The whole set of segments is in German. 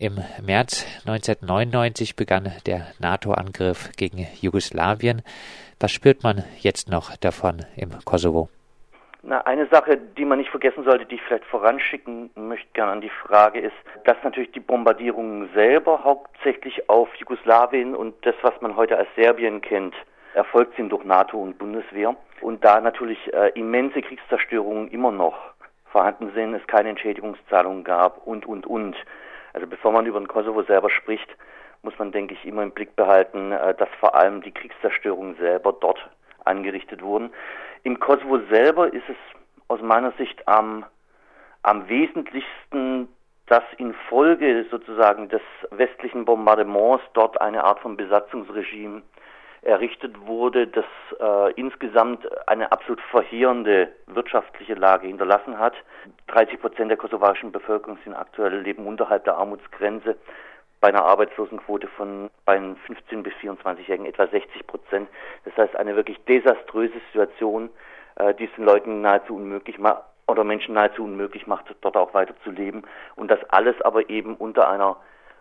Im März 1999 begann der NATO-Angriff gegen Jugoslawien. Was spürt man jetzt noch davon im Kosovo? Na, eine Sache, die man nicht vergessen sollte, die ich vielleicht voranschicken möchte gerne an die Frage ist, dass natürlich die Bombardierungen selber hauptsächlich auf Jugoslawien und das, was man heute als Serbien kennt, erfolgt sind durch NATO und Bundeswehr. Und da natürlich äh, immense Kriegszerstörungen immer noch vorhanden sind, es keine Entschädigungszahlungen gab und, und, und. Also bevor man über den Kosovo selber spricht, muss man, denke ich, immer im Blick behalten, äh, dass vor allem die Kriegszerstörungen selber dort angerichtet wurden. Im Kosovo selber ist es aus meiner Sicht am, am wesentlichsten, dass infolge sozusagen des westlichen Bombardements dort eine Art von Besatzungsregime errichtet wurde, das äh, insgesamt eine absolut verheerende wirtschaftliche Lage hinterlassen hat. 30 Prozent der kosovarischen Bevölkerung sind aktuell leben unterhalb der Armutsgrenze. Bei einer Arbeitslosenquote von bei 15 bis 24-Jährigen etwa 60 Prozent. Das heißt eine wirklich desaströse Situation, äh, die es den Leuten nahezu unmöglich macht oder Menschen nahezu unmöglich macht, dort auch weiter zu leben. Und das alles aber eben unter einer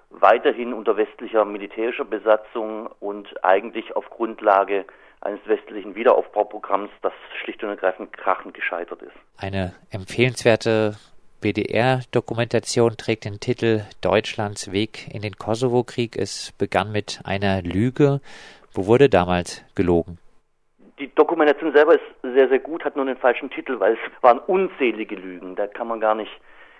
weiterhin unter westlicher militärischer Besatzung und eigentlich auf Grundlage eines westlichen Wiederaufbauprogramms, das schlicht und ergreifend krachend gescheitert ist. Eine empfehlenswerte BDR-Dokumentation trägt den Titel Deutschlands Weg in den Kosovo-Krieg. Es begann mit einer Lüge. Wo wurde damals gelogen? Die Dokumentation selber ist sehr, sehr gut, hat nur den falschen Titel, weil es waren unzählige Lügen. Da kann man gar nicht,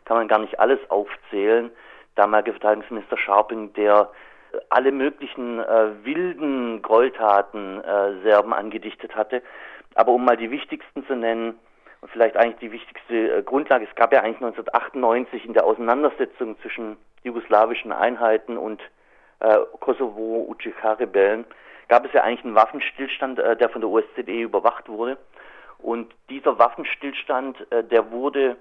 kann man gar nicht alles aufzählen damalige Verteidigungsminister Scharping, der äh, alle möglichen äh, wilden Gräueltaten äh, Serben angedichtet hatte. Aber um mal die wichtigsten zu nennen, und vielleicht eigentlich die wichtigste äh, Grundlage, es gab ja eigentlich 1998 in der Auseinandersetzung zwischen jugoslawischen Einheiten und äh, Kosovo-UCK-Rebellen, gab es ja eigentlich einen Waffenstillstand, äh, der von der OSZE überwacht wurde. Und dieser Waffenstillstand, äh, der wurde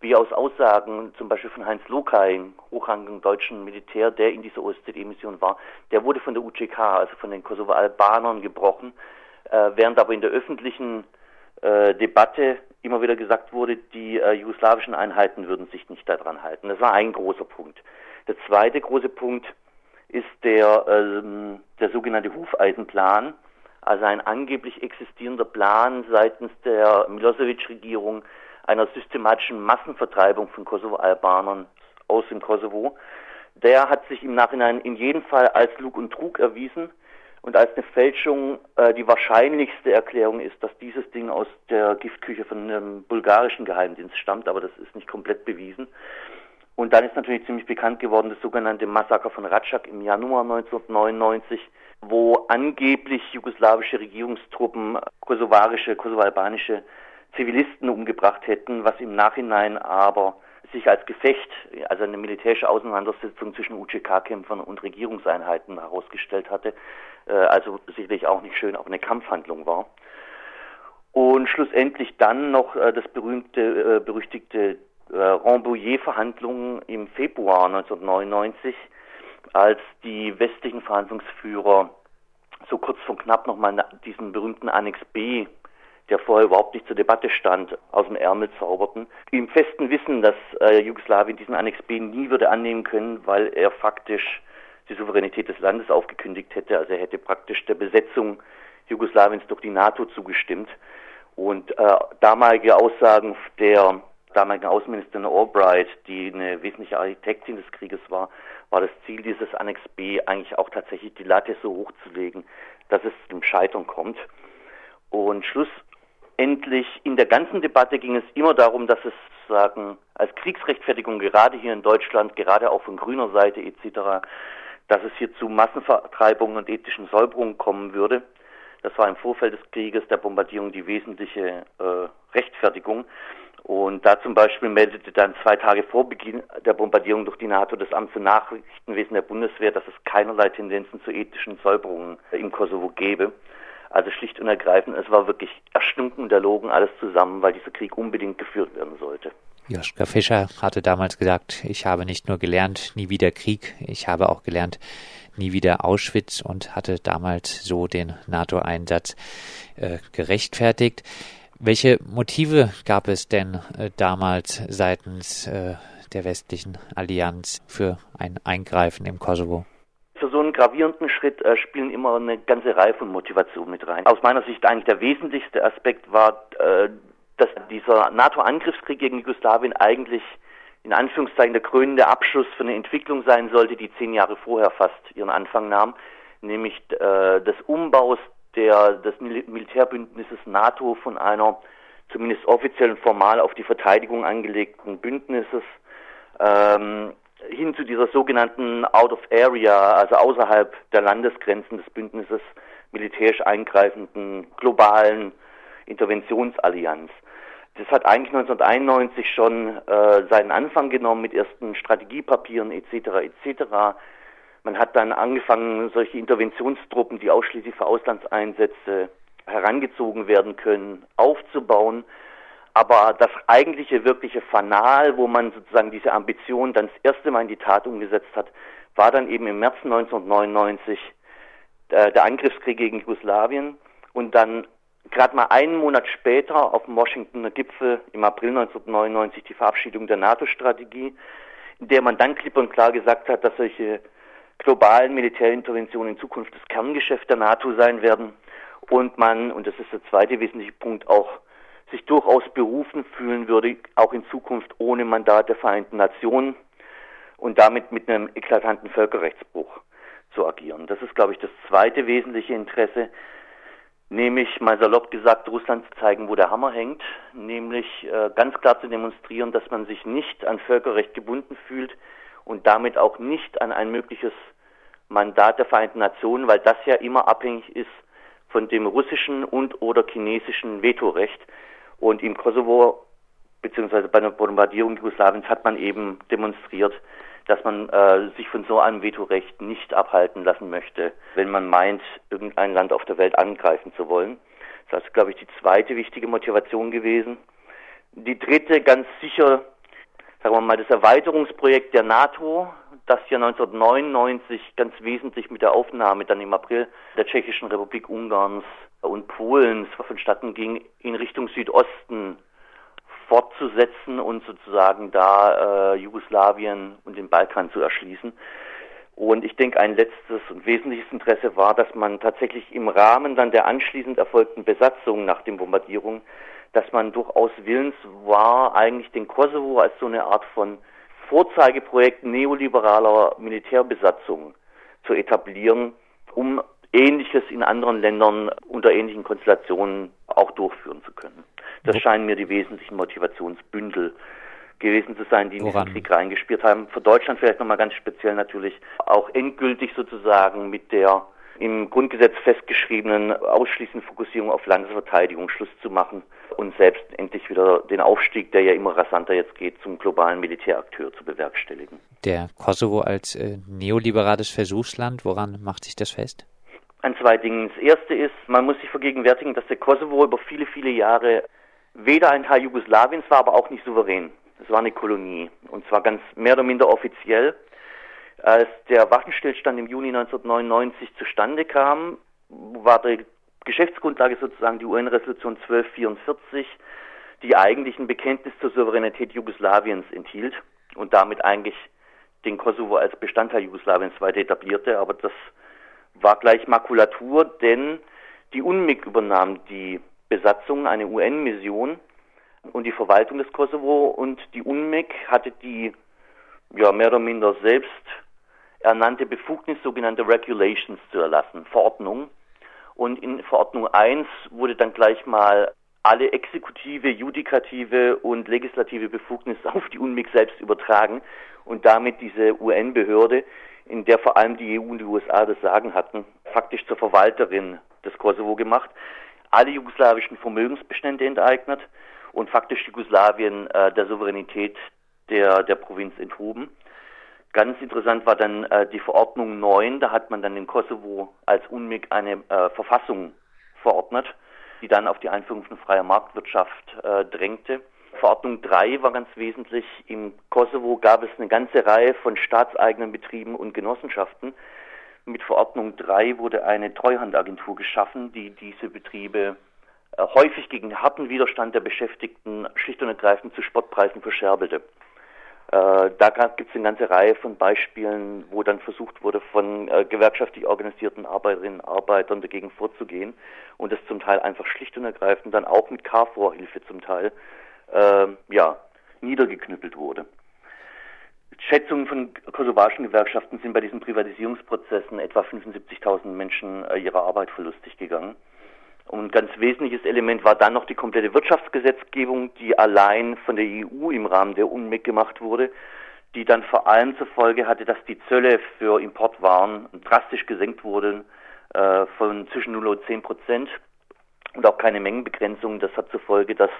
wie aus Aussagen zum Beispiel von Heinz Lokay, hochrangigen deutschen Militär, der in dieser OSZE-Mission war, der wurde von der UCK, also von den Kosovo-Albanern gebrochen, äh, während aber in der öffentlichen äh, Debatte immer wieder gesagt wurde, die äh, jugoslawischen Einheiten würden sich nicht daran halten. Das war ein großer Punkt. Der zweite große Punkt ist der, ähm, der sogenannte Hufeisenplan, also ein angeblich existierender Plan seitens der Milosevic-Regierung, einer systematischen Massenvertreibung von Kosovo-Albanern aus dem Kosovo. Der hat sich im Nachhinein in jedem Fall als Lug und Trug erwiesen und als eine Fälschung äh, die wahrscheinlichste Erklärung ist, dass dieses Ding aus der Giftküche von einem bulgarischen Geheimdienst stammt, aber das ist nicht komplett bewiesen. Und dann ist natürlich ziemlich bekannt geworden das sogenannte Massaker von Ratschak im Januar 1999, wo angeblich jugoslawische Regierungstruppen kosovarische, kosovo-albanische Zivilisten umgebracht hätten, was im Nachhinein aber sich als Gefecht, also eine militärische Auseinandersetzung zwischen UCK-Kämpfern und Regierungseinheiten herausgestellt hatte, äh, also sicherlich auch nicht schön, auch eine Kampfhandlung war. Und schlussendlich dann noch äh, das berühmte, äh, berüchtigte Rambouillet-Verhandlungen im Februar 1999, als die westlichen Verhandlungsführer so kurz vor knapp nochmal diesen berühmten Annex B der vorher überhaupt nicht zur Debatte stand, aus dem Ärmel zauberten. Im festen Wissen, dass äh, Jugoslawien diesen Annex B nie würde annehmen können, weil er faktisch die Souveränität des Landes aufgekündigt hätte. Also er hätte praktisch der Besetzung Jugoslawiens durch die NATO zugestimmt. Und äh, damalige Aussagen der damaligen Außenministerin Albright, die eine wesentliche Architektin des Krieges war, war das Ziel dieses Annex B eigentlich auch tatsächlich die Latte so hochzulegen, dass es zum Scheitern kommt. Und Schluss endlich in der ganzen Debatte ging es immer darum, dass es sagen als Kriegsrechtfertigung gerade hier in Deutschland, gerade auch von grüner Seite etc., dass es hier zu Massenvertreibungen und ethnischen Säuberungen kommen würde. Das war im Vorfeld des Krieges der Bombardierung die wesentliche äh, Rechtfertigung. Und da zum Beispiel meldete dann zwei Tage vor Beginn der Bombardierung durch die NATO das Amt für Nachrichtenwesen der Bundeswehr, dass es keinerlei Tendenzen zu ethnischen Säuberungen im Kosovo gebe. Also schlicht und ergreifend, es war wirklich erstunken der Logen alles zusammen, weil dieser Krieg unbedingt geführt werden sollte. Joschka Fischer hatte damals gesagt, ich habe nicht nur gelernt, nie wieder Krieg, ich habe auch gelernt, nie wieder Auschwitz und hatte damals so den NATO-Einsatz äh, gerechtfertigt. Welche Motive gab es denn äh, damals seitens äh, der westlichen Allianz für ein Eingreifen im Kosovo? Gravierenden Schritt äh, spielen immer eine ganze Reihe von Motivationen mit rein. Aus meiner Sicht eigentlich der wesentlichste Aspekt war, äh, dass dieser NATO-Angriffskrieg gegen Jugoslawien eigentlich in Anführungszeichen der krönende Abschluss für eine Entwicklung sein sollte, die zehn Jahre vorher fast ihren Anfang nahm, nämlich äh, des Umbaus der, des Mil Militärbündnisses NATO von einer zumindest offiziell und formal auf die Verteidigung angelegten Bündnisses ähm, hin zu dieser sogenannten Out of Area, also außerhalb der Landesgrenzen des Bündnisses militärisch eingreifenden globalen Interventionsallianz. Das hat eigentlich 1991 schon äh, seinen Anfang genommen mit ersten Strategiepapieren etc. etc. Man hat dann angefangen, solche Interventionstruppen, die ausschließlich für Auslandseinsätze herangezogen werden können, aufzubauen. Aber das eigentliche, wirkliche Fanal, wo man sozusagen diese Ambition dann das erste Mal in die Tat umgesetzt hat, war dann eben im März 1999 äh, der Angriffskrieg gegen Jugoslawien. Und dann gerade mal einen Monat später auf dem Washingtoner Gipfel im April 1999 die Verabschiedung der NATO-Strategie, in der man dann klipp und klar gesagt hat, dass solche globalen Militärinterventionen in Zukunft das Kerngeschäft der NATO sein werden. Und man, und das ist der zweite wesentliche Punkt, auch sich durchaus berufen fühlen würde, auch in Zukunft ohne Mandat der Vereinten Nationen und damit mit einem eklatanten Völkerrechtsbruch zu agieren. Das ist, glaube ich, das zweite wesentliche Interesse, nämlich mal salopp gesagt, Russland zu zeigen, wo der Hammer hängt, nämlich äh, ganz klar zu demonstrieren, dass man sich nicht an Völkerrecht gebunden fühlt und damit auch nicht an ein mögliches Mandat der Vereinten Nationen, weil das ja immer abhängig ist von dem russischen und oder chinesischen Vetorecht. Und im Kosovo beziehungsweise bei der Bombardierung Jugoslawiens hat man eben demonstriert, dass man äh, sich von so einem Vetorecht nicht abhalten lassen möchte, wenn man meint, irgendein Land auf der Welt angreifen zu wollen. Das ist, glaube ich, die zweite wichtige Motivation gewesen. Die dritte ganz sicher, sagen wir mal, das Erweiterungsprojekt der NATO, das ja 1999 ganz wesentlich mit der Aufnahme dann im April der Tschechischen Republik Ungarns und Polens vonstatten ging in Richtung Südosten fortzusetzen und sozusagen da äh, Jugoslawien und den Balkan zu erschließen. Und ich denke, ein letztes und wesentliches Interesse war, dass man tatsächlich im Rahmen dann der anschließend erfolgten Besatzung nach den Bombardierungen, dass man durchaus willens war, eigentlich den Kosovo als so eine Art von Vorzeigeprojekt neoliberaler Militärbesatzung zu etablieren, um Ähnliches in anderen Ländern unter ähnlichen Konstellationen auch durchführen zu können. Das scheinen mir die wesentlichen Motivationsbündel gewesen zu sein, die in Woran? diesen Krieg reingespielt haben. Für Deutschland vielleicht nochmal ganz speziell natürlich auch endgültig sozusagen mit der im Grundgesetz festgeschriebenen ausschließenden Fokussierung auf Landesverteidigung Schluss zu machen und selbst endlich wieder den Aufstieg, der ja immer rasanter jetzt geht, zum globalen Militärakteur zu bewerkstelligen. Der Kosovo als äh, neoliberales Versuchsland, woran macht sich das fest? An zwei Dingen. Das erste ist, man muss sich vergegenwärtigen, dass der Kosovo über viele, viele Jahre weder ein Teil Jugoslawiens war, aber auch nicht souverän. Es war eine Kolonie. Und zwar ganz mehr oder minder offiziell. Als der Waffenstillstand im Juni 1999 zustande kam, war die Geschäftsgrundlage sozusagen die UN-Resolution 1244, die eigentlich ein Bekenntnis zur Souveränität Jugoslawiens enthielt und damit eigentlich den Kosovo als Bestandteil Jugoslawiens weiter etablierte. Aber das war gleich Makulatur, denn die UNMIK übernahm die Besatzung, eine UN-Mission und die Verwaltung des Kosovo und die UNMIK hatte die ja mehr oder minder selbst ernannte Befugnis, sogenannte Regulations zu erlassen, Verordnung. Und in Verordnung 1 wurde dann gleich mal alle exekutive, judikative und legislative Befugnis auf die UNMIK selbst übertragen und damit diese UN-Behörde, in der vor allem die EU und die USA das Sagen hatten, faktisch zur Verwalterin des Kosovo gemacht alle jugoslawischen Vermögensbestände enteignet und faktisch Jugoslawien äh, der Souveränität der, der Provinz enthoben. Ganz interessant war dann äh, die Verordnung 9, da hat man dann den Kosovo als UNMIG eine äh, Verfassung verordnet, die dann auf die Einführung von freier Marktwirtschaft äh, drängte. Verordnung 3 war ganz wesentlich. Im Kosovo gab es eine ganze Reihe von staatseigenen Betrieben und Genossenschaften, mit Verordnung 3 wurde eine Treuhandagentur geschaffen, die diese Betriebe äh, häufig gegen harten Widerstand der Beschäftigten schlicht und ergreifend zu Spottpreisen verscherbelte. Äh, da gibt es eine ganze Reihe von Beispielen, wo dann versucht wurde, von äh, gewerkschaftlich organisierten Arbeiterinnen und Arbeitern dagegen vorzugehen und das zum Teil einfach schlicht und ergreifend dann auch mit KFOR-Hilfe zum Teil äh, ja, niedergeknüppelt wurde. Schätzungen von kosovarischen Gewerkschaften sind bei diesen Privatisierungsprozessen etwa 75.000 Menschen äh, ihrer Arbeit verlustig gegangen. Und ein ganz wesentliches Element war dann noch die komplette Wirtschaftsgesetzgebung, die allein von der EU im Rahmen der UNMIG gemacht wurde, die dann vor allem zur Folge hatte, dass die Zölle für Importwaren drastisch gesenkt wurden äh, von zwischen 0 und 10 Prozent und auch keine Mengenbegrenzung. Das hat zur Folge, dass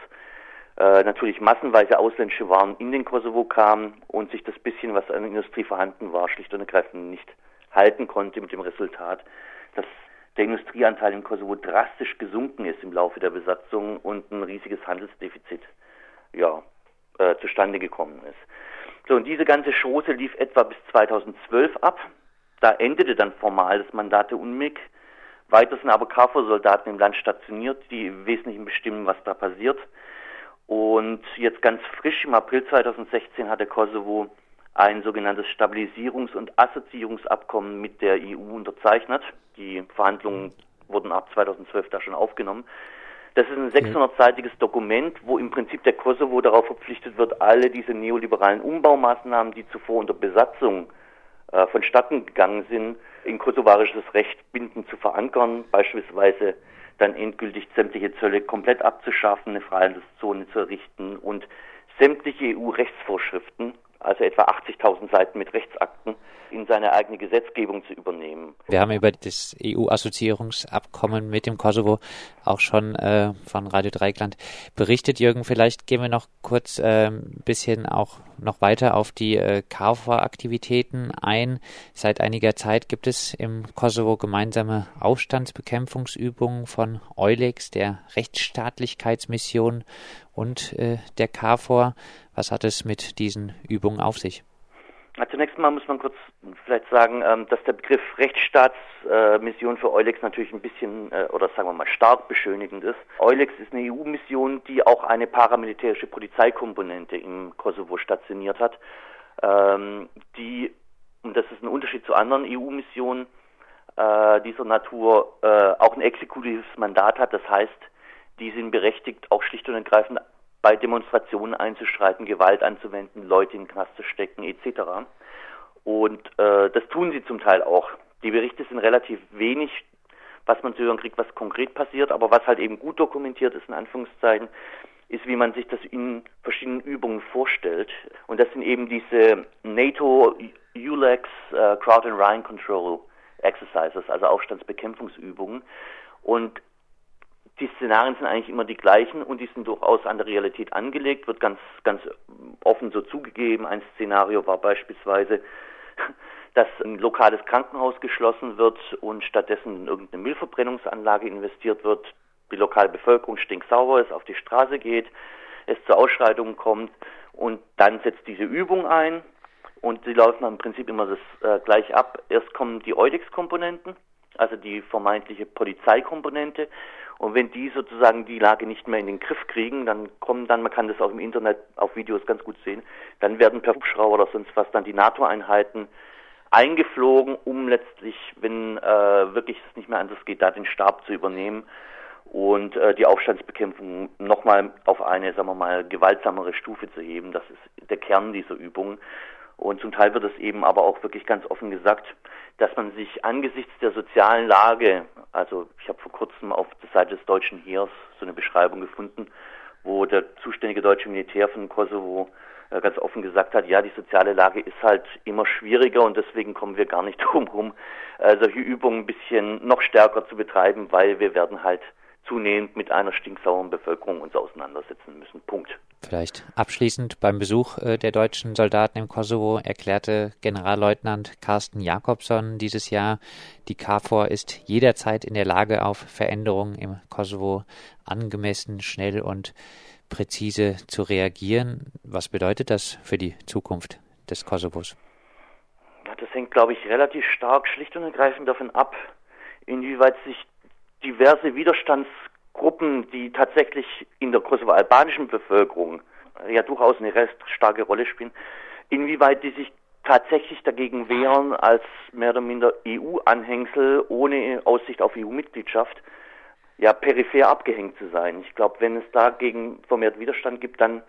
äh, natürlich massenweise ausländische Waren in den Kosovo kamen und sich das bisschen, was an Industrie vorhanden war, schlicht und ergreifend nicht halten konnte mit dem Resultat, dass der Industrieanteil im Kosovo drastisch gesunken ist im Laufe der Besatzung und ein riesiges Handelsdefizit ja, äh, zustande gekommen ist. So, und diese ganze Chose lief etwa bis 2012 ab. Da endete dann formal das Mandat der UNMIG. Weiter sind aber KFOR-Soldaten im Land stationiert, die im Wesentlichen bestimmen, was da passiert. Und jetzt ganz frisch im April 2016 hat der Kosovo ein sogenanntes Stabilisierungs- und Assoziierungsabkommen mit der EU unterzeichnet. Die Verhandlungen wurden ab 2012 da schon aufgenommen. Das ist ein 600-seitiges Dokument, wo im Prinzip der Kosovo darauf verpflichtet wird, alle diese neoliberalen Umbaumaßnahmen, die zuvor unter Besatzung äh, vonstatten gegangen sind, in kosovarisches Recht bindend zu verankern, beispielsweise dann endgültig sämtliche Zölle komplett abzuschaffen, eine Freihandelszone zu errichten und sämtliche EU-Rechtsvorschriften, also etwa 80.000 Seiten mit Rechtsakten, in seine eigene Gesetzgebung zu übernehmen. Wir haben über das EU-Assoziierungsabkommen mit dem Kosovo auch schon äh, von Radio Dreikland berichtet. Jürgen, vielleicht gehen wir noch kurz äh, ein bisschen auch noch weiter auf die äh, KFOR-Aktivitäten ein. Seit einiger Zeit gibt es im Kosovo gemeinsame Aufstandsbekämpfungsübungen von Eulex, der Rechtsstaatlichkeitsmission und äh, der KFOR. Was hat es mit diesen Übungen auf sich? Zunächst mal muss man kurz vielleicht sagen, ähm, dass der Begriff Rechtsstaatsmission für Eulex natürlich ein bisschen äh, oder sagen wir mal stark beschönigend ist. Eulex ist eine EU-Mission, die auch eine paramilitärische Polizeikomponente im Kosovo stationiert hat, ähm, die, und das ist ein Unterschied zu anderen EU-Missionen äh, dieser Natur, äh, auch ein exekutives Mandat hat. Das heißt, die sind berechtigt, auch schlicht und ergreifend bei Demonstrationen einzuschreiten, Gewalt anzuwenden, Leute in den Knast zu stecken etc. Und äh, das tun sie zum Teil auch. Die Berichte sind relativ wenig, was man zu hören kriegt, was konkret passiert, aber was halt eben gut dokumentiert ist, in Anführungszeichen, ist, wie man sich das in verschiedenen Übungen vorstellt. Und das sind eben diese NATO ULEX uh, Crowd and Rhine Control Exercises, also Aufstandsbekämpfungsübungen. Und die Szenarien sind eigentlich immer die gleichen und die sind durchaus an der Realität angelegt, wird ganz, ganz offen so zugegeben. Ein Szenario war beispielsweise, dass ein lokales Krankenhaus geschlossen wird und stattdessen in irgendeine Müllverbrennungsanlage investiert wird, die lokale Bevölkerung stinksauer ist, auf die Straße geht, es zu Ausschreitungen kommt und dann setzt diese Übung ein und sie laufen im Prinzip immer das äh, gleich ab. Erst kommen die Eudex-Komponenten, also die vermeintliche Polizeikomponente und wenn die sozusagen die Lage nicht mehr in den Griff kriegen, dann kommen dann, man kann das auch im Internet auf Videos ganz gut sehen, dann werden per Hubschrauber oder sonst was dann die NATO-Einheiten eingeflogen, um letztlich, wenn äh, wirklich es nicht mehr anders geht, da den Stab zu übernehmen und äh, die Aufstandsbekämpfung nochmal auf eine, sagen wir mal, gewaltsamere Stufe zu heben. Das ist der Kern dieser Übung. Und zum Teil wird es eben aber auch wirklich ganz offen gesagt, dass man sich angesichts der sozialen Lage, also ich habe vor kurzem auf der Seite des deutschen Heers so eine Beschreibung gefunden, wo der zuständige deutsche Militär von Kosovo äh, ganz offen gesagt hat, ja, die soziale Lage ist halt immer schwieriger und deswegen kommen wir gar nicht drum herum, äh, solche Übungen ein bisschen noch stärker zu betreiben, weil wir werden halt zunehmend mit einer stinksauren Bevölkerung uns auseinandersetzen müssen. Punkt. Vielleicht abschließend beim Besuch äh, der deutschen Soldaten im Kosovo erklärte Generalleutnant Carsten Jakobson dieses Jahr, die KFOR ist jederzeit in der Lage, auf Veränderungen im Kosovo angemessen, schnell und präzise zu reagieren. Was bedeutet das für die Zukunft des Kosovos? Ja, das hängt, glaube ich, relativ stark schlicht und ergreifend davon ab, inwieweit sich diverse Widerstandsgruppen, die tatsächlich in der kosovo-albanischen Bevölkerung ja durchaus eine recht starke Rolle spielen, Inwieweit die sich tatsächlich dagegen wehren, als mehr oder minder EU-Anhängsel ohne Aussicht auf EU-Mitgliedschaft ja peripher abgehängt zu sein. Ich glaube, wenn es dagegen vermehrt Widerstand gibt, dann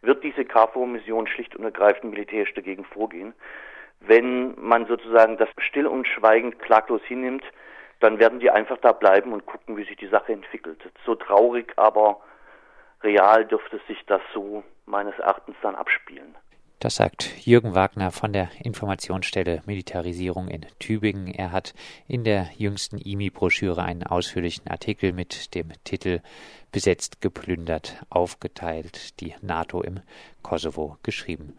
wird diese KFOR-Mission schlicht und ergreifend militärisch dagegen vorgehen. Wenn man sozusagen das still und schweigend klaglos hinnimmt, dann werden die einfach da bleiben und gucken, wie sich die Sache entwickelt. So traurig, aber real dürfte sich das so meines Erachtens dann abspielen. Das sagt Jürgen Wagner von der Informationsstelle Militarisierung in Tübingen. Er hat in der jüngsten IMI-Broschüre einen ausführlichen Artikel mit dem Titel Besetzt, geplündert, aufgeteilt, die NATO im Kosovo geschrieben.